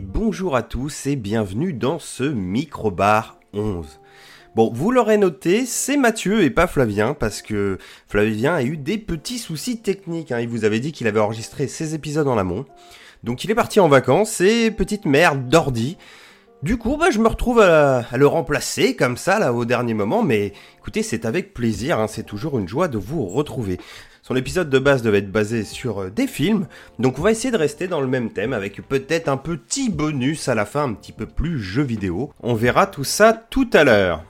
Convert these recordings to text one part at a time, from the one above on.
bonjour à tous et bienvenue dans ce Microbar 11. Bon, vous l'aurez noté, c'est Mathieu et pas Flavien, parce que Flavien a eu des petits soucis techniques. hein. Il vous avait dit qu'il avait enregistré ses épisodes en amont. Donc il est parti en vacances et petite merde d'ordi. Du coup, bah, je me retrouve à, à le remplacer comme ça, là, au dernier moment. Mais écoutez, c'est avec plaisir, hein, c'est toujours une joie de vous retrouver. Son épisode de base devait être basé sur euh, des films, donc on va essayer de rester dans le même thème avec peut-être un petit bonus à la fin, un petit peu plus jeu vidéo. On verra tout ça tout à l'heure.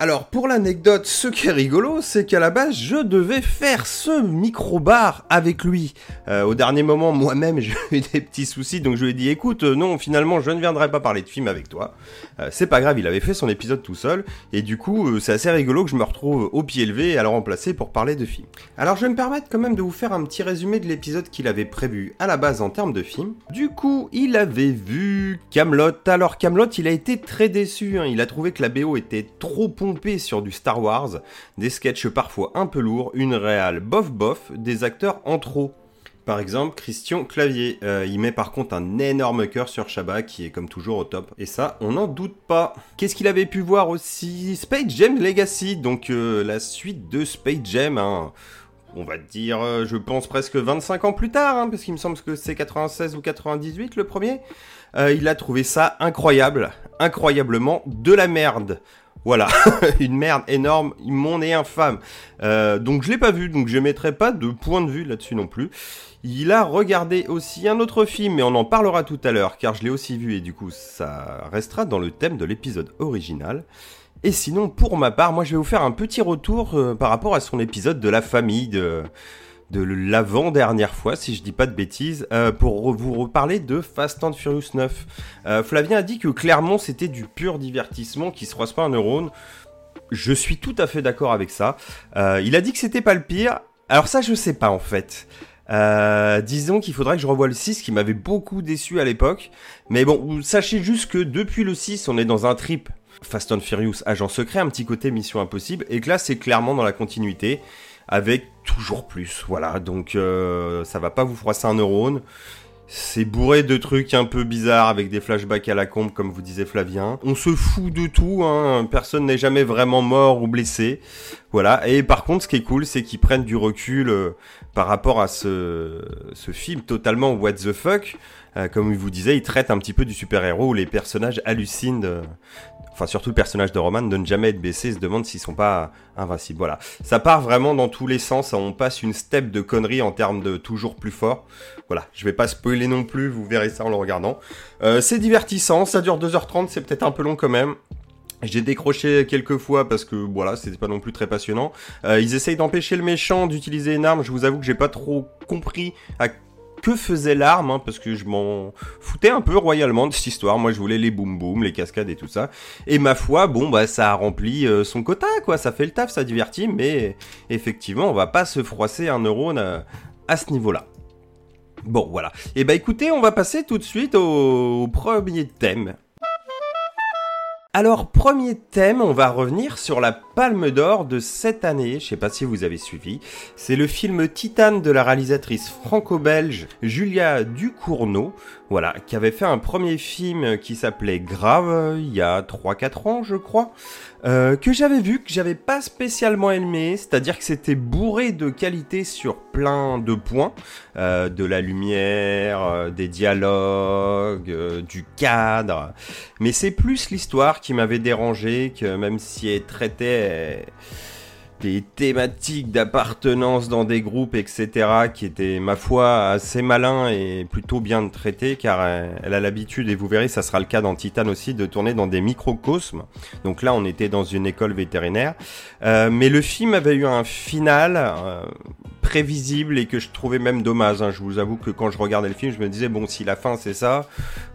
Alors pour l'anecdote, ce qui est rigolo, c'est qu'à la base, je devais faire ce micro-bar avec lui. Euh, au dernier moment, moi-même, j'ai eu des petits soucis, donc je lui ai dit, écoute, euh, non, finalement, je ne viendrai pas parler de film avec toi. Euh, c'est pas grave, il avait fait son épisode tout seul, et du coup, c'est assez rigolo que je me retrouve au pied levé à le remplacer pour parler de film. Alors je vais me permettre quand même de vous faire un petit résumé de l'épisode qu'il avait prévu à la base en termes de film. Du coup, il avait vu Camelot. Alors Camelot, il a été très déçu. hein. Il a trouvé que la BO était trop sur du Star Wars, des sketchs parfois un peu lourds, une réale bof bof, des acteurs en trop. Par exemple, Christian Clavier, Euh, il met par contre un énorme cœur sur Shabba qui est comme toujours au top. Et ça, on n'en doute pas. Qu'est-ce qu'il avait pu voir aussi? Space Jam Legacy, donc euh, la suite de Space Jam, hein. on va dire, euh, je pense presque 25 ans plus tard, hein, parce qu'il me semble que c'est 96 ou 98 le premier. Il a trouvé ça incroyable, incroyablement de la merde. Voilà, une merde énorme, immonde et infâme. Euh, donc je l'ai pas vu, donc je mettrai pas de point de vue là-dessus non plus. Il a regardé aussi un autre film, mais on en parlera tout à l'heure, car je l'ai aussi vu et du coup ça restera dans le thème de l'épisode original. Et sinon, pour ma part, moi je vais vous faire un petit retour euh, par rapport à son épisode de la famille, de, de l'avant-dernière fois, si je dis pas de bêtises, euh, pour vous reparler de Fast and Furious 9. Euh, Flavien a dit que clairement c'était du pur divertissement qui se croise pas un neurone. Je suis tout à fait d'accord avec ça. Euh, il a dit que c'était pas le pire. Alors ça, je sais pas en fait. Euh, disons qu'il faudrait que je revoie le 6 qui m'avait beaucoup déçu à l'époque. Mais bon, sachez juste que depuis le 6, on est dans un trip Fast and Furious agent secret, un petit côté mission impossible. Et que là, c'est clairement dans la continuité avec toujours plus. Voilà, donc euh, ça va pas vous froisser un neurone. C'est bourré de trucs un peu bizarres avec des flashbacks à la combe, comme vous disait Flavien. On se fout de tout, hein. personne n'est jamais vraiment mort ou blessé. Voilà. Et par contre, ce qui est cool, c'est qu'ils prennent du recul euh, par rapport à ce, film totalement what the fuck. Euh, comme il vous disait, il traite un petit peu du super-héros où les personnages hallucinent. de- Enfin, surtout le personnage de Roman de ne jamais être baissé, se demande s'ils sont pas invincibles. Voilà. Ça part vraiment dans tous les sens. On passe une step de conneries en termes de toujours plus fort. Voilà. Je vais pas spoiler non plus. Vous verrez ça en le regardant. Euh, c'est divertissant. Ça dure 2h30. C'est peut-être un peu long quand même. J'ai décroché quelques fois parce que voilà, c'était pas non plus très passionnant. Euh, ils essayent d'empêcher le méchant d'utiliser une arme. Je vous avoue que j'ai pas trop compris à que faisait l'arme, hein, parce que je m'en foutais un peu royalement de cette histoire. Moi, je voulais les boum boum, les cascades et tout ça. Et ma foi, bon, bah, ça a rempli euh, son quota, quoi. Ça fait le taf, ça divertit, mais effectivement, on va pas se froisser un neurone à, à ce niveau-là. Bon, voilà. Et bah, écoutez, on va passer tout de suite au premier thème. Alors, premier thème, on va revenir sur la Palme d'Or de cette année. Je sais pas si vous avez suivi. C'est le film Titane de la réalisatrice franco-belge Julia Ducournau. Voilà, qui avait fait un premier film qui s'appelait Grave il y a 3-4 ans, je crois. euh, que j'avais vu, que j'avais pas spécialement aimé. C'est-à-dire que c'était bourré de qualité sur plein de points. Euh, de la lumière, euh, des dialogues, du cadre. Mais c'est plus l'histoire qui m'avait dérangé, que même si elle traitait euh, des thématiques d'appartenance dans des groupes, etc., qui étaient, ma foi, assez malins et plutôt bien traités, car euh, elle a l'habitude, et vous verrez, ça sera le cas dans Titan aussi, de tourner dans des microcosmes. Donc là, on était dans une école vétérinaire. Euh, mais le film avait eu un final euh, prévisible et que je trouvais même dommage. hein. Je vous avoue que quand je regardais le film, je me disais, bon, si la fin c'est ça,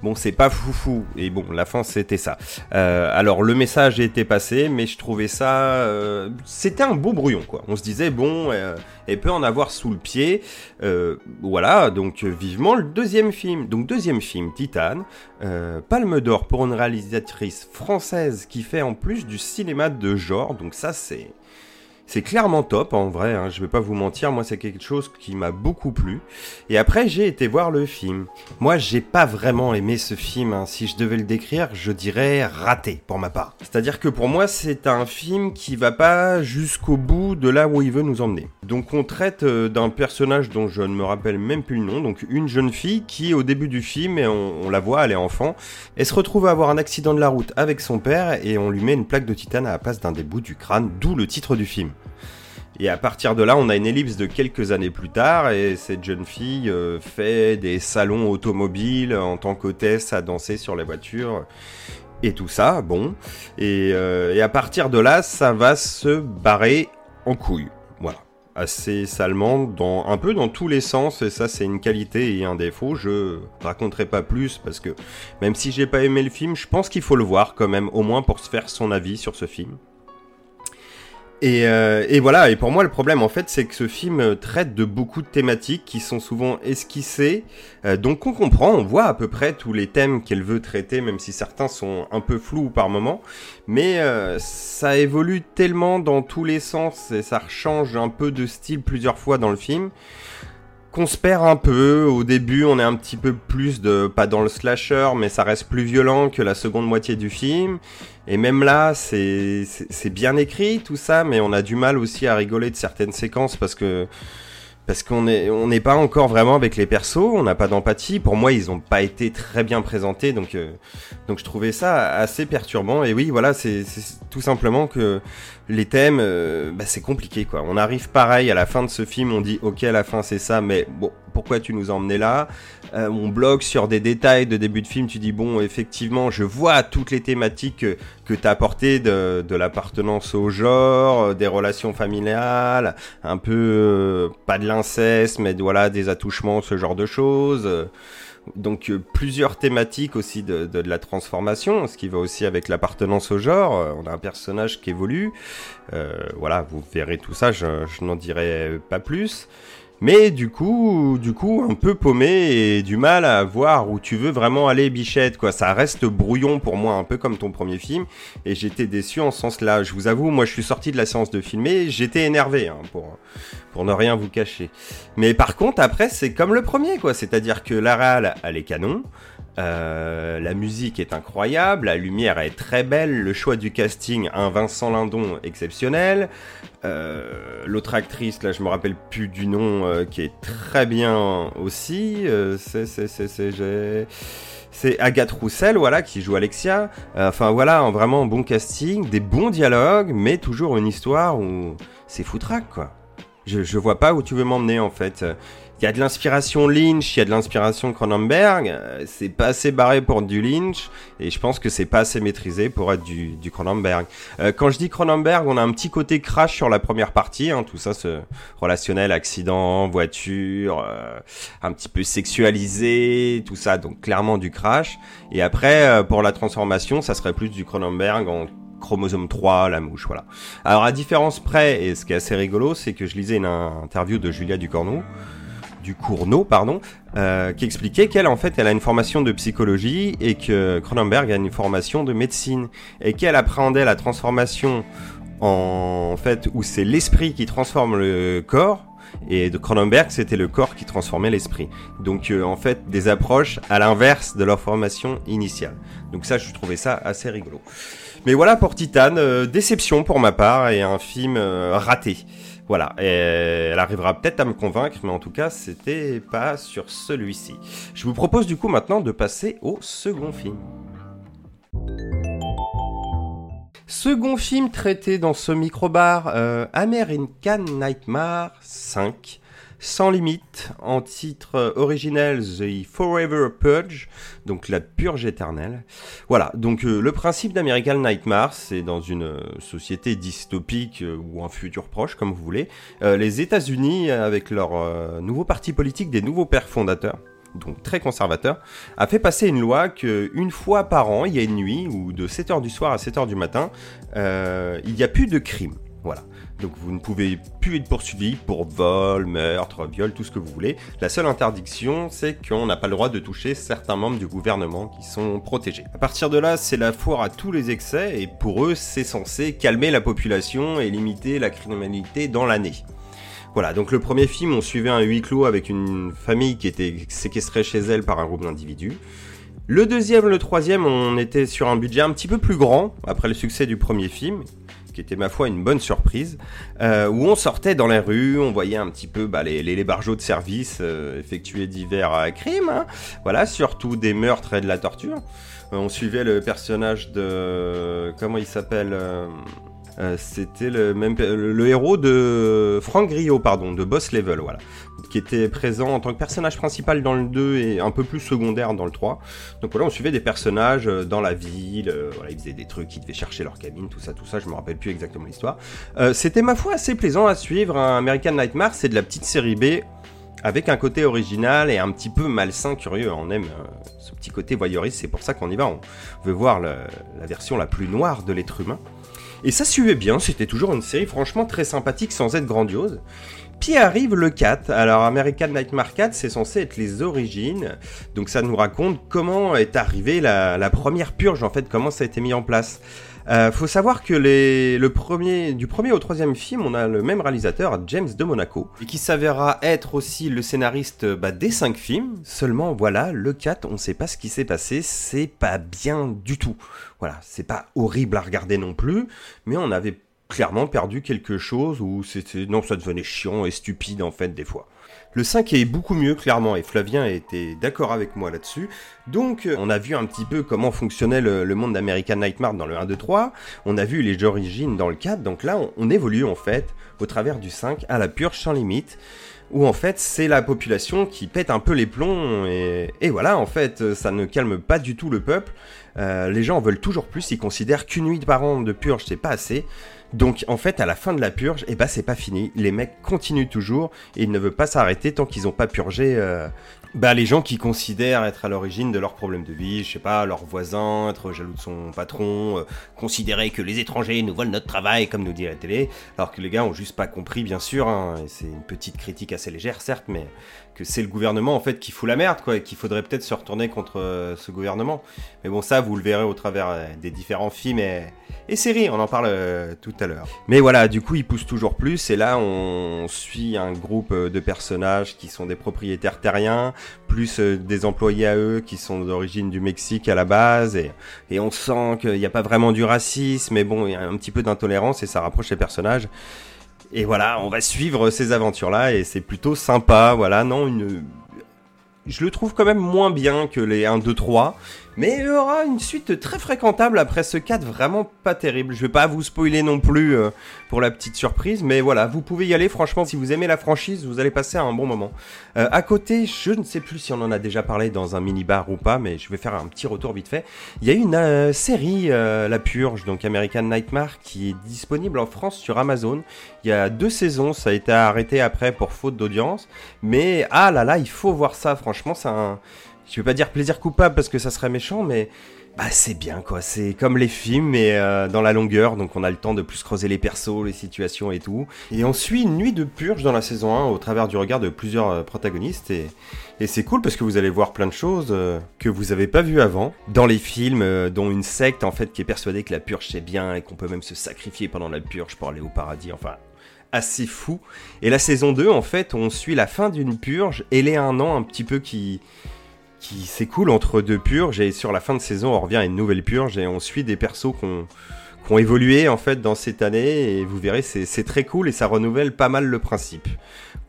bon, c'est pas foufou. Et bon, la fin c'était ça. Euh, alors le message était passé, mais je trouvais ça, euh, c'était un beau brouillon quoi. On se disait bon, euh, elle peut en avoir sous le pied. Euh, voilà, donc euh, vivement le deuxième film. Donc deuxième film, Titane, euh, Palme d'or pour une réalisatrice française qui fait en plus du cinéma de genre. Donc ça c'est C'est clairement top en vrai, hein, je vais pas vous mentir, moi c'est quelque chose qui m'a beaucoup plu. Et après j'ai été voir le film. Moi j'ai pas vraiment aimé ce film, hein. si je devais le décrire, je dirais raté pour ma part. C'est-à-dire que pour moi c'est un film qui va pas jusqu'au bout de là où il veut nous emmener. Donc on traite euh, d'un personnage dont je ne me rappelle même plus le nom, donc une jeune fille qui au début du film, et on, la voit, elle est enfant, elle se retrouve à avoir un accident de la route avec son père et on lui met une plaque de titane à la place d'un des bouts du crâne, d'où le titre du film. Et à partir de là, on a une ellipse de quelques années plus tard, et cette jeune fille euh, fait des salons automobiles en tant qu'hôtesse à danser sur les voitures, et tout ça, bon. Et, euh, et à partir de là, ça va se barrer en couille. Voilà. Assez salement, dans, un peu dans tous les sens, et ça c'est une qualité et un défaut. Je raconterai pas plus, parce que même si j'ai pas aimé le film, je pense qu'il faut le voir quand même, au moins pour se faire son avis sur ce film. Euh, et, voilà, et pour moi le problème en fait c'est que ce film traite de beaucoup de thématiques qui sont souvent esquissées, euh, donc on comprend, on voit à peu près tous les thèmes qu'elle veut traiter, même si certains sont un peu flous par moment, mais euh, ça évolue tellement dans tous les sens et ça change un peu de style plusieurs fois dans le film qu'on se perd un peu. Au début, on est un petit peu plus de pas dans le slasher, mais ça reste plus violent que la seconde moitié du film. Et même là, c'est bien écrit tout ça, mais on a du mal aussi à rigoler de certaines séquences parce que parce qu'on est on n'est pas encore vraiment avec les persos, on n'a pas d'empathie. Pour moi, ils n'ont pas été très bien présentés, donc euh, donc je trouvais ça assez perturbant. Et oui, voilà, c'est tout simplement que les thèmes, euh, bah, c'est compliqué quoi. On arrive pareil à la fin de ce film, on dit ok, à la fin c'est ça, mais bon, pourquoi tu nous as emmenés là? Euh, On bloque sur des détails de début de film, tu dis bon, effectivement, je vois toutes les thématiques que, tu as apportées de, de l'appartenance au genre, des relations familiales, un peu pas de l'inceste, mais voilà des attouchements, ce genre de choses. Donc euh, plusieurs thématiques aussi de, la transformation, ce qui va aussi avec l'appartenance au genre. Euh, on a un personnage qui évolue. Euh, voilà, vous verrez tout ça, je n'en dirai pas plus. Mais du coup, du coup, un peu paumé et du mal à voir où tu veux vraiment aller, Bichette. Quoi, ça reste brouillon pour moi, un peu comme ton premier film. Et j'étais déçu en ce sens-là. Je vous avoue, moi, je suis sorti de la séance de filmer, j'étais énervé hein, pour pour ne rien vous cacher. Mais par contre, après, c'est comme le premier, quoi. C'est-à-dire que la réal, elle est canon. Euh, la musique est incroyable, la lumière est très belle, le choix du casting, un Vincent Lindon exceptionnel. Euh, l'autre actrice, là je me rappelle plus du nom, euh, qui est très bien aussi. c'est Agathe Roussel, voilà, qui joue Alexia. enfin voilà, vraiment bon casting, des bons dialogues, mais toujours une histoire où c'est foutraque quoi. Je, je vois pas où tu veux m'emmener en fait. Il y a de l'inspiration Lynch, il y a de l'inspiration Cronenberg. Euh, c'est pas assez barré pour du Lynch et je pense que c'est pas assez maîtrisé pour être du, Cronenberg. Euh, quand je dis Cronenberg, on a un petit côté crash sur la première partie, hein, tout ça, ce relationnel, accident, voiture, euh, un petit peu sexualisé, tout ça, donc clairement du crash. Et après, pour la transformation, ça serait plus du Cronenberg en chromosome 3, la mouche, voilà. Alors à différence près, et ce qui est assez rigolo, c'est que je lisais une interview de Julia Ducorneau, du Cournot, pardon, euh, qui expliquait qu'elle, en fait, elle a une formation de psychologie et que Cronenberg a une formation de médecine et qu'elle appréhendait la transformation en, fait où c'est l'esprit qui transforme le corps et de Cronenberg c'était le corps qui transformait l'esprit. Donc euh, en fait des approches à l'inverse de leur formation initiale. Donc ça je trouvais ça assez rigolo. Mais voilà pour Titan, euh, déception pour ma part et un film raté. Voilà, elle arrivera peut-être à me convaincre, mais en tout cas, c'était pas sur celui-ci. Je vous propose du coup maintenant de passer au second film. Second film traité dans ce microbar, euh, American Nightmare 5 sans limite, en titre originel The Forever Purge, donc la purge éternelle. Voilà, donc euh, le principe d'American Nightmare, c'est dans une euh, société dystopique euh, ou un futur proche, comme vous voulez, les États-Unis, avec leur nouveau parti politique des nouveaux pères fondateurs, donc très conservateur, a fait passer une loi que une fois par an, il y a une nuit, ou de 7h du soir à 7h du matin, il n'y a plus de crime. Voilà. Donc vous ne pouvez plus être poursuivi pour vol, meurtre, viol, tout ce que vous voulez. La seule interdiction, c'est qu'on n'a pas le droit de toucher certains membres du gouvernement qui sont protégés. À partir de là, c'est la foire à tous les excès et pour eux, c'est censé calmer la population et limiter la criminalité dans l'année. Voilà, donc le premier film, on suivait un huis clos avec une famille qui était séquestrée chez elle par un groupe d'individus. Le deuxième, le troisième, on était sur un budget un petit peu plus grand après le succès du premier film, qui était ma foi une bonne surprise, euh, où on sortait dans les rues, on voyait un petit peu bah, les, les, de service euh, effectuer divers euh, crimes, hein. voilà, surtout des meurtres et de la torture. on suivait le personnage de... comment il s'appelle c'était le même le, héros de Franck Griot pardon de Boss Level voilà qui était présent en tant que personnage principal dans le 2 et un peu plus secondaire dans le 3. Donc voilà, on suivait des personnages euh, dans la ville, euh, voilà, ils faisaient des trucs, ils devaient chercher leur cabine, tout ça, tout ça, je me rappelle plus exactement l'histoire. Euh, c'était ma foi assez plaisant à suivre, American Nightmare, c'est de la petite série B avec un côté original et un petit peu malsain, curieux. On aime ce petit côté voyeuriste, c'est pour ça qu'on y va. On veut voir la version la plus noire de l'être humain. Et ça suivait bien, c'était toujours une série franchement très sympathique sans être grandiose. Puis arrive le 4. Alors American Nightmare 4, c'est censé être les origines. Donc ça nous raconte comment est arrivée la, première purge, en fait, comment ça a été mis en place. Euh, faut savoir que les, le premier, du premier au troisième film, on a le même réalisateur, James de Monaco, qui s'avérera être aussi le scénariste bah, des cinq films. Seulement, voilà, le 4, on sait pas ce qui s'est passé, c'est pas bien du tout. Voilà, c'est pas horrible à regarder non plus, mais on avait clairement perdu quelque chose où c'était non ça devenait chiant et stupide en fait des fois. Le 5 est beaucoup mieux clairement et Flavien était d'accord avec moi là-dessus. Donc on a vu un petit peu comment fonctionnait le, monde d'American Nightmare dans le 1, 2, 3. On a vu les origines dans le 4. Donc là on, évolue en fait au travers du 5 à la purge sans limite où en fait c'est la population qui pète un peu les plombs et, voilà en fait ça ne calme pas du tout le peuple. Euh, les gens en veulent toujours plus, ils considèrent qu'une nuit par an de purge c'est pas assez. Donc en fait, à la fin de la purge, eh ben c'est pas fini. Les mecs continuent toujours et ils ne veulent pas s'arrêter tant qu'ils n'ont pas purgé euh, bah, les gens qui considèrent être à l'origine de leurs problèmes de vie, je sais pas, leur voisin, être jaloux de son patron, euh, considérer que les étrangers nous volent notre travail, comme nous dit la télé, alors que les gars ont juste pas compris, bien sûr. Hein, et c'est une petite critique assez légère, certes, mais que c'est le gouvernement en fait qui fout la merde, quoi, et qu'il faudrait peut-être se retourner contre euh, ce gouvernement. Mais bon, ça, vous le verrez au travers euh, des différents films et, séries, on en parle tout à l'heure. Mais voilà, du coup, il pousse toujours plus, et là, on suit un groupe de personnages qui sont des propriétaires terriens, plus des employés à eux qui sont d'origine du Mexique à la base, et, et on sent qu'il n'y a pas vraiment du racisme, mais bon, il y a un petit peu d'intolérance, et ça rapproche les personnages. Et voilà, on va suivre ces aventures-là et c'est plutôt sympa. Voilà, non, une... je le trouve quand même moins bien que les 1, 2, 3. Mais il y aura une suite très fréquentable après ce 4 vraiment pas terrible. Je vais pas vous spoiler non plus euh, pour la petite surprise, mais voilà, vous pouvez y aller. Franchement, si vous aimez la franchise, vous allez passer un bon moment. Euh, à côté, je ne sais plus si on en a déjà parlé dans un mini-bar ou pas, mais je vais faire un petit retour vite fait. Il y a une euh, série, La Purge, donc American Nightmare, qui est disponible en France sur Amazon. Il y a deux saisons, ça a été arrêté après pour faute d'audience. Mais ah là là, il faut voir ça, franchement, c'est un je vais pas dire plaisir coupable parce que ça serait méchant, mais bah c'est bien quoi. C'est comme les films, mais euh, dans la longueur, donc on a le temps de plus creuser les persos, les situations et tout. Et on suit une nuit de purge dans la saison 1 au travers du regard de plusieurs euh, protagonistes et, c'est cool parce que vous allez voir plein de choses euh, que vous avez pas vues avant dans les films, dont une secte en fait qui est persuadée que la purge c'est bien et qu'on peut même se sacrifier pendant la purge pour aller au paradis. Enfin, assez fou. Et la saison 2, en fait, on suit la fin d'une purge et les un an un petit peu qui qui s'écoule entre deux purges et sur la fin de saison on revient à une nouvelle purge et on suit des persos qu'on qui ont évolué en fait dans cette année et vous verrez c'est très cool et ça renouvelle pas mal le principe.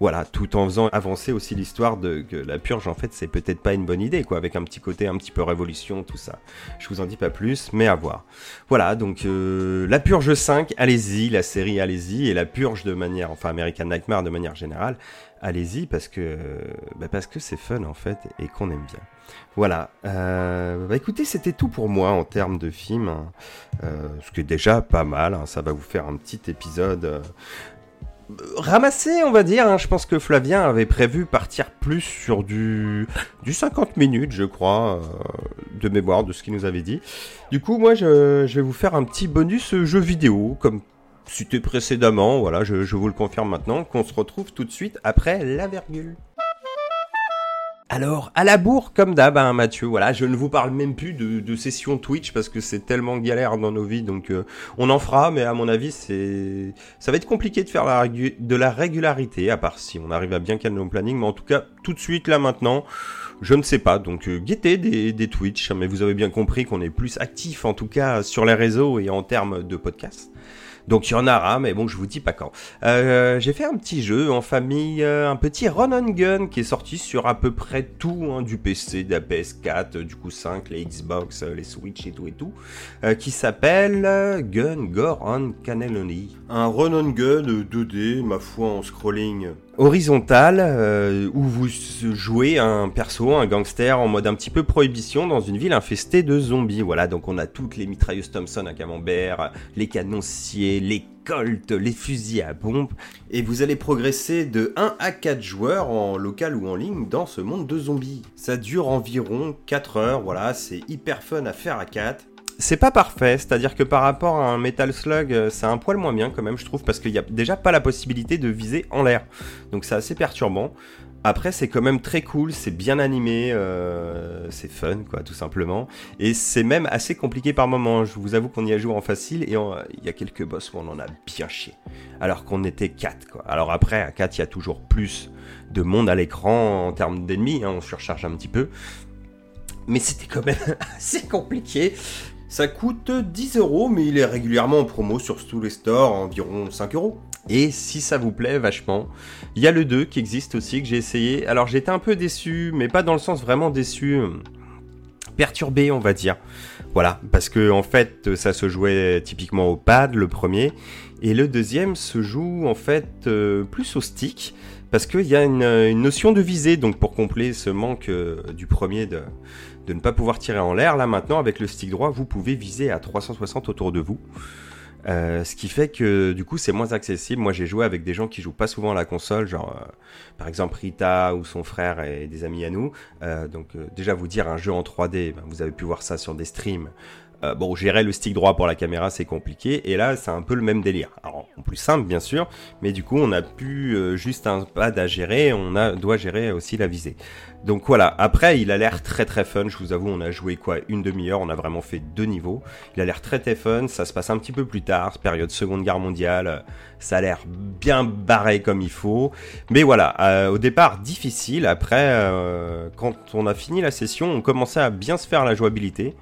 Voilà, tout en faisant avancer aussi l'histoire de que la purge en fait c'est peut-être pas une bonne idée quoi, avec un petit côté un petit peu révolution tout ça. Je vous en dis pas plus, mais à voir. Voilà, donc euh, la purge 5, allez-y, la série allez-y et la purge de manière, enfin American Nightmare de manière générale, allez-y parce que bah, parce que c'est fun en fait et qu'on aime bien. Voilà. Euh, bah écoutez, c'était tout pour moi en termes de film, hein. euh, ce qui est déjà pas mal. Hein. ça va vous faire un petit épisode. Euh, ramassé, on va dire. Hein. Je pense que Flavien avait prévu partir plus sur du, du 50 minutes, je crois, de mémoire de ce qu'il nous avait dit. Du coup, moi, je, vais vous faire un petit bonus jeu vidéo, comme c'était précédemment, voilà, je, je vous le confirme maintenant, qu'on se retrouve tout de suite après la virgule. Alors, à la bourre, comme d'hab, hein, Mathieu, voilà, je ne vous parle même plus de, de session Twitch parce que c'est tellement galère dans nos vies, donc euh, on en fera, mais à mon avis, c'est, ça va être compliqué de faire de la régularité, à part si on arrive à bien caler nos plannings, mais en tout cas, tout de suite, là, maintenant, je ne sais pas, donc euh, guettez des, des Twitch, mais vous avez bien compris qu'on est plus actif, en tout cas, sur les réseaux et en termes de podcasts. Donc il y en aura, mais bon, je vous dis pas quand. Euh, j'ai fait un petit jeu en famille, euh, un petit run and gun qui est sorti sur à peu près tout, hein, du PC, de la PS4, du coup 5, les Xbox, euh, les Switch et tout et tout, qui s'appelle Gun Gore on Cannelloni. Un run and gun 2D, ma foi, en scrolling horizontale euh, où vous jouez un perso, un gangster en mode un petit peu prohibition dans une ville infestée de zombies. Voilà, donc on a toutes les mitrailleuses Thompson à camembert, les canonciers, les colts, les fusils à pompe, et vous allez progresser de 1 à 4 joueurs en local ou en ligne dans ce monde de zombies. Ça dure environ 4 heures, voilà, c'est hyper fun à faire à 4 c'est pas parfait, c'est-à-dire que par rapport à un Metal Slug, euh, c'est un poil moins bien quand même, je trouve, parce qu'il n'y a déjà pas la possibilité de viser en l'air. Donc c'est assez perturbant. Après, c'est quand même très cool, c'est bien animé, euh, c'est fun, quoi, tout simplement. Et c'est même assez compliqué par moments. Je vous avoue qu'on y a joué en facile et il y a quelques boss où on en a bien chié. Alors qu'on était 4, quoi. Alors après, à 4, il y a toujours plus de monde à l'écran en termes d'ennemis, hein, on surcharge un petit peu. Mais c'était quand même assez compliqué. Ça coûte 10 euros, mais il est régulièrement en promo sur tous les stores, environ 5 euros. Et si ça vous plaît vachement, il y a le 2 qui existe aussi, que j'ai essayé. Alors j'étais un peu déçu, mais pas dans le sens vraiment déçu, perturbé on va dire. Voilà, parce que en fait ça se jouait typiquement au pad, le premier, et le deuxième se joue en fait euh, plus au stick, parce qu'il y a une, une, notion de visée, donc pour combler ce manque euh, du premier de, de ne pas pouvoir tirer en l'air. Là maintenant, avec le stick droit, vous pouvez viser à 360 autour de vous. Euh, ce qui fait que du coup c'est moins accessible. Moi j'ai joué avec des gens qui jouent pas souvent à la console, genre euh, par exemple Rita ou son frère et des amis à nous. Euh, donc déjà vous dire un jeu en 3D, ben, vous avez pu voir ça sur des streams. Euh, bon, gérer le stick droit pour la caméra, c'est compliqué. Et là, c'est un peu le même délire. Alors, en plus simple, bien sûr, mais du coup, on a plus euh, juste un pad à gérer, on doit gérer aussi la visée. Donc voilà, après, il a l'air très très fun. Je vous avoue, on a joué quoi Une demi-heure, on a vraiment fait deux niveaux. Il a l'air très très fun, ça se passe un petit peu plus tard, période Seconde Guerre mondiale. Ça a l'air bien barré comme il faut. Mais voilà, euh, au départ, difficile. Après, quand on a fini la session, on commençait à bien se faire la jouabilité.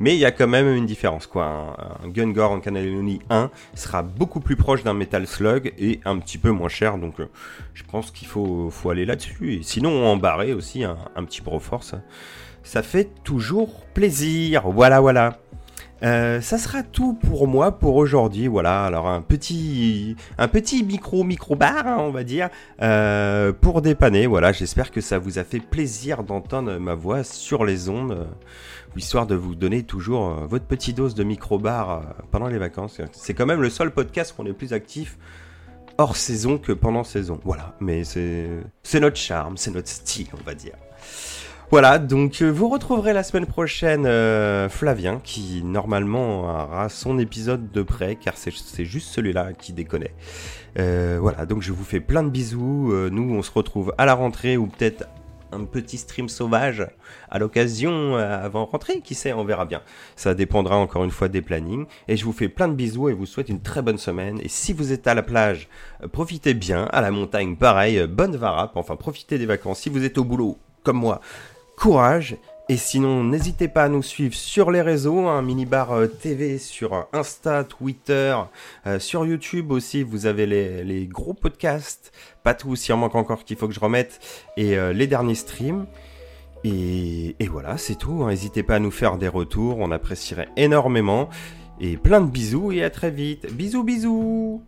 Mais il y a quand même une différence, quoi. Un, Gun Gore en Cannelloni 1 sera beaucoup plus proche d'un Metal Slug et un petit peu moins cher, donc euh, je pense qu'il faut, aller là-dessus. Et sinon, en barrer aussi un, un petit Broforce, ça fait toujours plaisir. Voilà, voilà. Euh, ça sera tout pour moi pour aujourd'hui. Voilà, alors un petit, un petit micro micro bar, hein, on va dire, euh, pour dépanner. Voilà, j'espère que ça vous a fait plaisir d'entendre ma voix sur les ondes histoire de vous donner toujours euh, votre petite dose de micro-bar euh, pendant les vacances. C'est quand même le seul podcast qu'on est plus actif hors saison que pendant saison. Voilà, mais c'est notre charme, c'est notre style, on va dire. Voilà, donc euh, vous retrouverez la semaine prochaine Flavien qui normalement aura son épisode de près car c'est juste celui-là qui déconne. voilà, donc je vous fais plein de bisous. nous, on se retrouve à la rentrée ou peut-être un petit stream sauvage à l'occasion euh, avant rentrée, qui sait, on verra bien. Ça dépendra encore une fois des plannings. Et je vous fais plein de bisous et vous souhaite une très bonne semaine. Et si vous êtes à la plage, euh, profitez bien, à la montagne, pareil, euh, bonne varap, enfin profitez des vacances. Si vous êtes au boulot, comme moi, courage et sinon, n'hésitez pas à nous suivre sur les réseaux, hein, Minibar euh, TV sur Insta, Twitter, euh, sur YouTube aussi, vous avez les, gros podcasts, pas tout, s'il en manque encore qu'il faut que je remette, et euh, les derniers streams. Et, voilà, c'est tout, hein. n'hésitez pas à nous faire des retours, on apprécierait énormément. Et plein de bisous et à très vite. Bisous bisous